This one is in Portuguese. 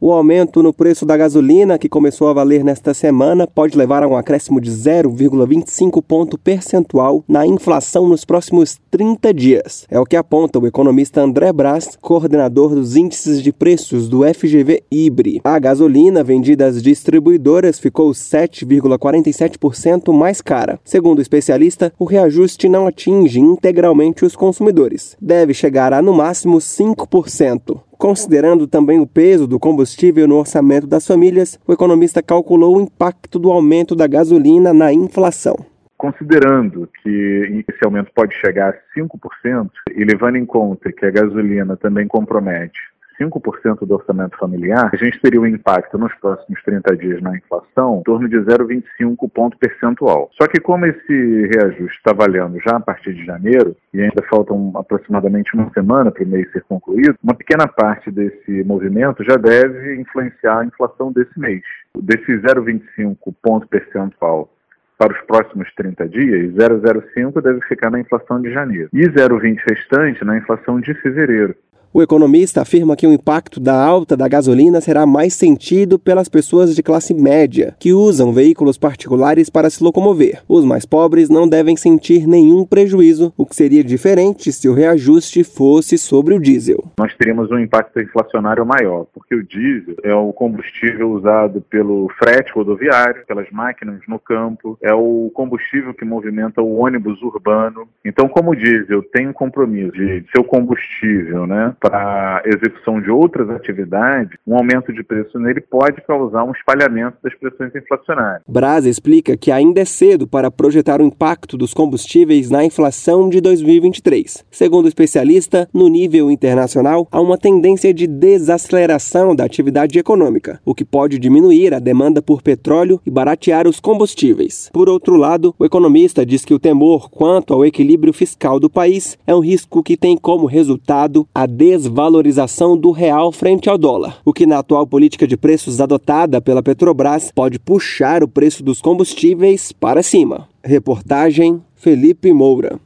O aumento no preço da gasolina, que começou a valer nesta semana, pode levar a um acréscimo de 0,25 ponto percentual na inflação nos próximos 30 dias. É o que aponta o economista André Brás, coordenador dos índices de preços do FGV Ibre. A gasolina vendida às distribuidoras ficou 7,47% mais cara. Segundo o especialista, o reajuste não atinge integralmente os consumidores. Deve chegar a no máximo 5%. Considerando também o peso do combustível no orçamento das famílias, o economista calculou o impacto do aumento da gasolina na inflação. Considerando que esse aumento pode chegar a 5% e levando em conta que a gasolina também compromete 5% do orçamento familiar, a gente teria um impacto nos próximos 30 dias na inflação em torno de 0,25 ponto percentual. Só que como esse reajuste está valendo já a partir de janeiro, e ainda faltam aproximadamente uma semana para o mês ser concluído, uma pequena parte desse movimento já deve influenciar a inflação desse mês. Desse 0,25 ponto percentual para os próximos 30 dias, 0,05 deve ficar na inflação de janeiro e 0,20 restante na inflação de fevereiro. O economista afirma que o impacto da alta da gasolina será mais sentido pelas pessoas de classe média, que usam veículos particulares para se locomover. Os mais pobres não devem sentir nenhum prejuízo, o que seria diferente se o reajuste fosse sobre o diesel. Nós teríamos um impacto inflacionário maior, porque o diesel é o combustível usado pelo frete rodoviário, pelas máquinas no campo, é o combustível que movimenta o ônibus urbano. Então, como o diesel tem um compromisso de ser o combustível, né? Para execução de outras atividades, um aumento de preço nele pode causar um espalhamento das pressões inflacionárias. Braz explica que ainda é cedo para projetar o impacto dos combustíveis na inflação de 2023. Segundo o especialista, no nível internacional, há uma tendência de desaceleração da atividade econômica, o que pode diminuir a demanda por petróleo e baratear os combustíveis. Por outro lado, o economista diz que o temor quanto ao equilíbrio fiscal do país é um risco que tem como resultado a des desvalorização do real frente ao dólar, o que na atual política de preços adotada pela Petrobras pode puxar o preço dos combustíveis para cima. Reportagem Felipe Moura.